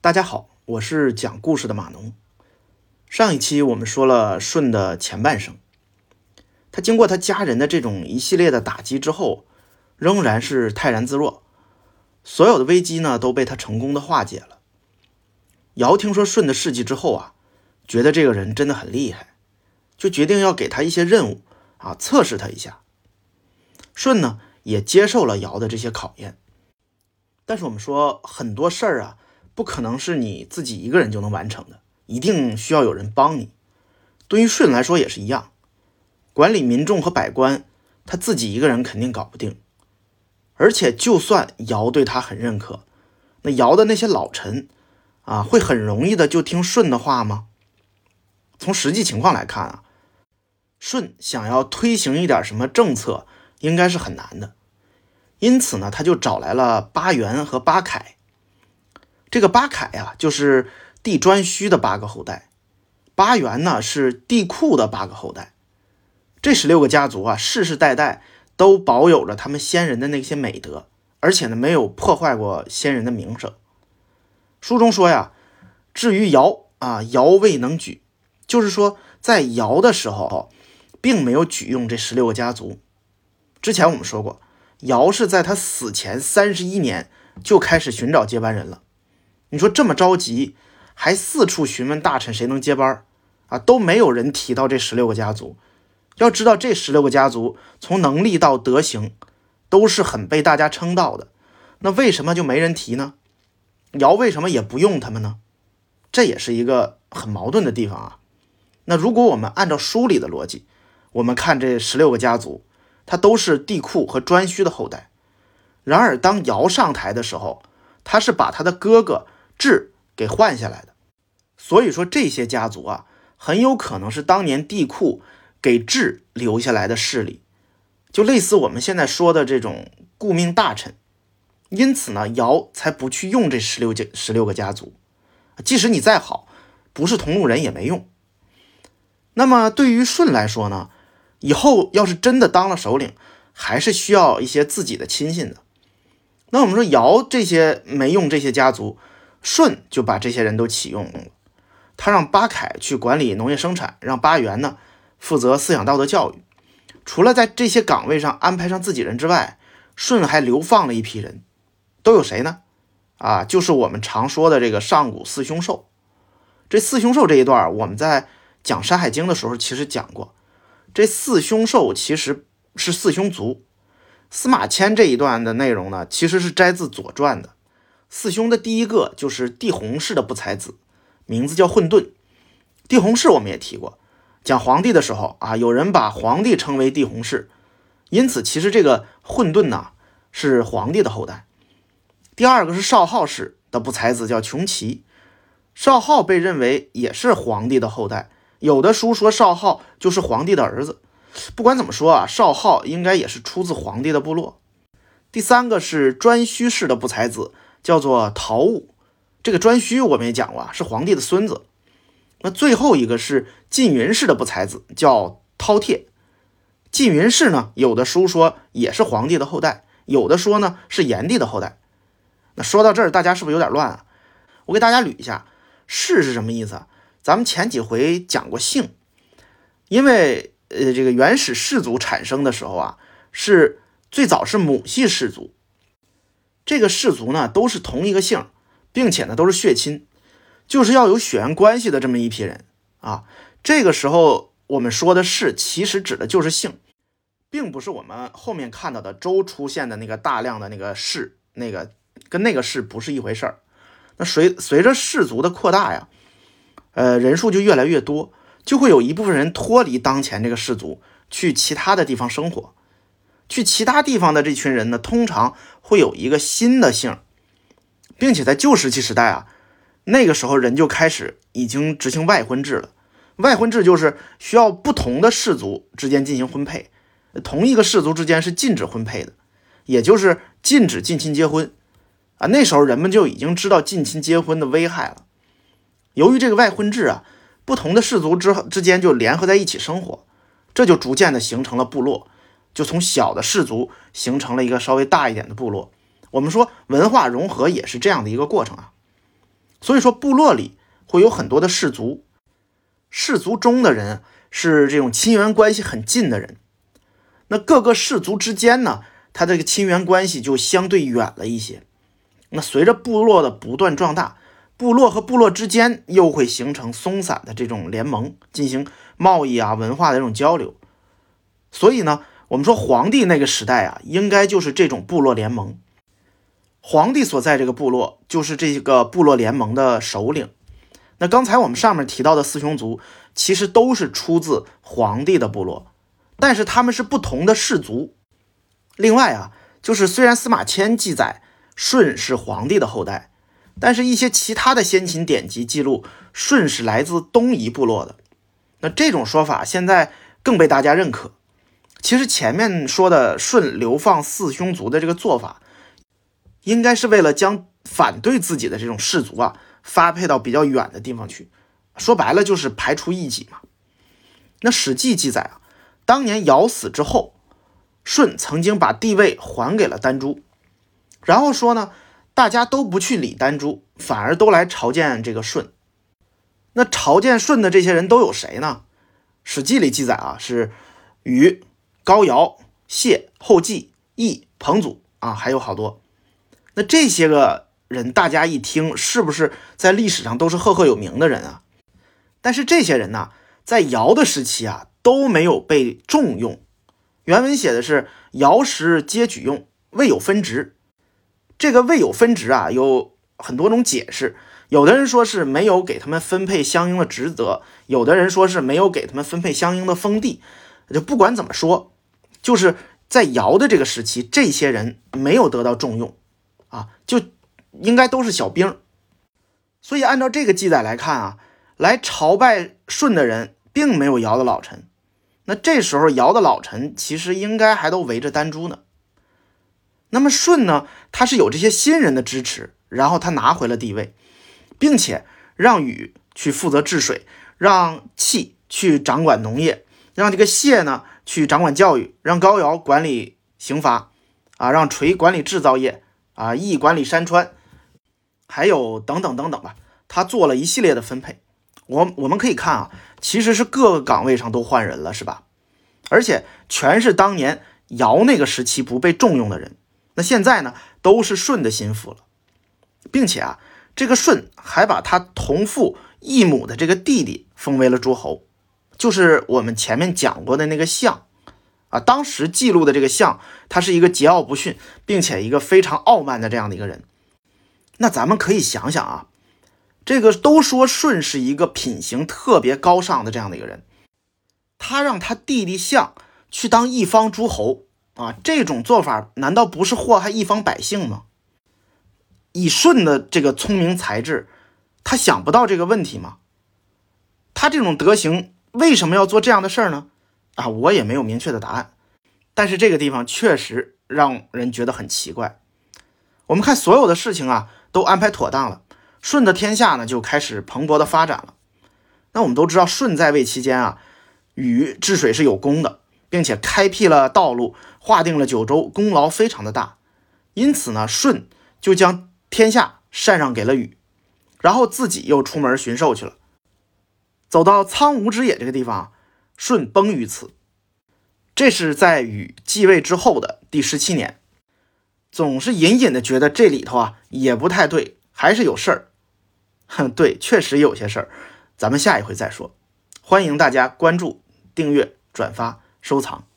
大家好，我是讲故事的马农。上一期我们说了舜的前半生，他经过他家人的这种一系列的打击之后，仍然是泰然自若，所有的危机呢都被他成功的化解了。尧听说舜的事迹之后啊，觉得这个人真的很厉害，就决定要给他一些任务啊，测试他一下。舜呢也接受了尧的这些考验，但是我们说很多事儿啊。不可能是你自己一个人就能完成的，一定需要有人帮你。对于舜来说也是一样，管理民众和百官，他自己一个人肯定搞不定。而且，就算尧对他很认可，那尧的那些老臣啊，会很容易的就听舜的话吗？从实际情况来看啊，舜想要推行一点什么政策，应该是很难的。因此呢，他就找来了巴元和巴凯。这个八凯呀，就是帝颛顼的八个后代；八元呢，是帝喾的八个后代。这十六个家族啊，世世代代都保有着他们先人的那些美德，而且呢，没有破坏过先人的名声。书中说呀，至于尧啊，尧未能举，就是说在尧的时候，并没有举用这十六个家族。之前我们说过，尧是在他死前三十一年就开始寻找接班人了。你说这么着急，还四处询问大臣谁能接班啊？都没有人提到这十六个家族。要知道，这十六个家族从能力到德行，都是很被大家称道的。那为什么就没人提呢？尧为什么也不用他们呢？这也是一个很矛盾的地方啊。那如果我们按照书里的逻辑，我们看这十六个家族，他都是帝喾和颛顼的后代。然而，当尧上台的时候，他是把他的哥哥。智给换下来的，所以说这些家族啊，很有可能是当年帝喾给智留下来的势力，就类似我们现在说的这种顾命大臣。因此呢，尧才不去用这十六家十六个家族，即使你再好，不是同路人也没用。那么对于舜来说呢，以后要是真的当了首领，还是需要一些自己的亲信的。那我们说尧这些没用这些家族。舜就把这些人都启用了，他让巴凯去管理农业生产，让巴元呢负责思想道德教育。除了在这些岗位上安排上自己人之外，舜还流放了一批人，都有谁呢？啊，就是我们常说的这个上古四凶兽。这四凶兽这一段，我们在讲《山海经》的时候其实讲过，这四凶兽其实是四凶族。司马迁这一段的内容呢，其实是摘自《左传》的。四兄的第一个就是帝弘氏的不才子，名字叫混沌。帝弘氏我们也提过，讲皇帝的时候啊，有人把皇帝称为帝弘氏，因此其实这个混沌呢是皇帝的后代。第二个是少昊氏的不才子叫穷奇，少昊被认为也是皇帝的后代，有的书说少昊就是皇帝的儿子。不管怎么说啊，少昊应该也是出自皇帝的部落。第三个是颛顼氏的不才子。叫做陶武，这个颛顼我们也讲过啊，是皇帝的孙子。那最后一个是缙云氏的不才子，叫饕餮。缙云氏呢，有的书说也是皇帝的后代，有的说呢是炎帝的后代。那说到这儿，大家是不是有点乱啊？我给大家捋一下，氏是什么意思？咱们前几回讲过姓，因为呃这个原始氏族产生的时候啊，是最早是母系氏族。这个氏族呢，都是同一个姓，并且呢都是血亲，就是要有血缘关系的这么一批人啊。这个时候我们说的氏，其实指的就是姓，并不是我们后面看到的周出现的那个大量的那个氏，那个跟那个氏不是一回事儿。那随随着氏族的扩大呀，呃，人数就越来越多，就会有一部分人脱离当前这个氏族，去其他的地方生活。去其他地方的这群人呢，通常会有一个新的姓，并且在旧石器时代啊，那个时候人就开始已经执行外婚制了。外婚制就是需要不同的氏族之间进行婚配，同一个氏族之间是禁止婚配的，也就是禁止近亲结婚啊。那时候人们就已经知道近亲结婚的危害了。由于这个外婚制啊，不同的氏族之之间就联合在一起生活，这就逐渐的形成了部落。就从小的氏族形成了一个稍微大一点的部落。我们说文化融合也是这样的一个过程啊。所以说部落里会有很多的氏族，氏族中的人是这种亲缘关系很近的人，那各个氏族之间呢，他这个亲缘关系就相对远了一些。那随着部落的不断壮大，部落和部落之间又会形成松散的这种联盟，进行贸易啊、文化的这种交流。所以呢，我们说皇帝那个时代啊，应该就是这种部落联盟。皇帝所在这个部落就是这个部落联盟的首领。那刚才我们上面提到的四兄族，其实都是出自皇帝的部落，但是他们是不同的氏族。另外啊，就是虽然司马迁记载舜是皇帝的后代，但是一些其他的先秦典籍记录舜是来自东夷部落的。那这种说法现在更被大家认可。其实前面说的舜流放四兄族的这个做法。应该是为了将反对自己的这种氏族啊发配到比较远的地方去，说白了就是排除异己嘛。那《史记》记载啊，当年尧死之后，舜曾经把帝位还给了丹朱，然后说呢，大家都不去理丹朱，反而都来朝见这个舜。那朝见舜的这些人都有谁呢？《史记》里记载啊，是禹、高尧、谢、后稷、易、彭祖啊，还有好多。那这些个人，大家一听，是不是在历史上都是赫赫有名的人啊？但是这些人呢，在尧的时期啊，都没有被重用。原文写的是“尧时皆举用，未有分职”。这个“未有分职”啊，有很多种解释。有的人说是没有给他们分配相应的职责，有的人说是没有给他们分配相应的封地。就不管怎么说，就是在尧的这个时期，这些人没有得到重用。啊，就应该都是小兵，所以按照这个记载来看啊，来朝拜舜的人并没有尧的老臣。那这时候尧的老臣其实应该还都围着丹朱呢。那么舜呢，他是有这些新人的支持，然后他拿回了帝位，并且让禹去负责治水，让契去掌管农业，让这个谢呢去掌管教育，让高尧管理刑罚，啊，让垂管理制造业。啊，易管理山川，还有等等等等吧，他做了一系列的分配。我我们可以看啊，其实是各个岗位上都换人了，是吧？而且全是当年尧那个时期不被重用的人。那现在呢，都是舜的心腹了，并且啊，这个舜还把他同父异母的这个弟弟封为了诸侯，就是我们前面讲过的那个相。啊，当时记录的这个相，他是一个桀骜不驯，并且一个非常傲慢的这样的一个人。那咱们可以想想啊，这个都说舜是一个品行特别高尚的这样的一个人，他让他弟弟相去当一方诸侯啊，这种做法难道不是祸害一方百姓吗？以舜的这个聪明才智，他想不到这个问题吗？他这种德行为什么要做这样的事儿呢？啊，我也没有明确的答案，但是这个地方确实让人觉得很奇怪。我们看所有的事情啊，都安排妥当了，舜的天下呢就开始蓬勃的发展了。那我们都知道，舜在位期间啊，禹治水是有功的，并且开辟了道路，划定了九州，功劳非常的大。因此呢，舜就将天下禅让给了禹，然后自己又出门巡狩去了，走到苍梧之野这个地方。舜崩于此，这是在禹继位之后的第十七年，总是隐隐的觉得这里头啊也不太对，还是有事儿。哼，对，确实有些事儿，咱们下一回再说。欢迎大家关注、订阅、转发、收藏。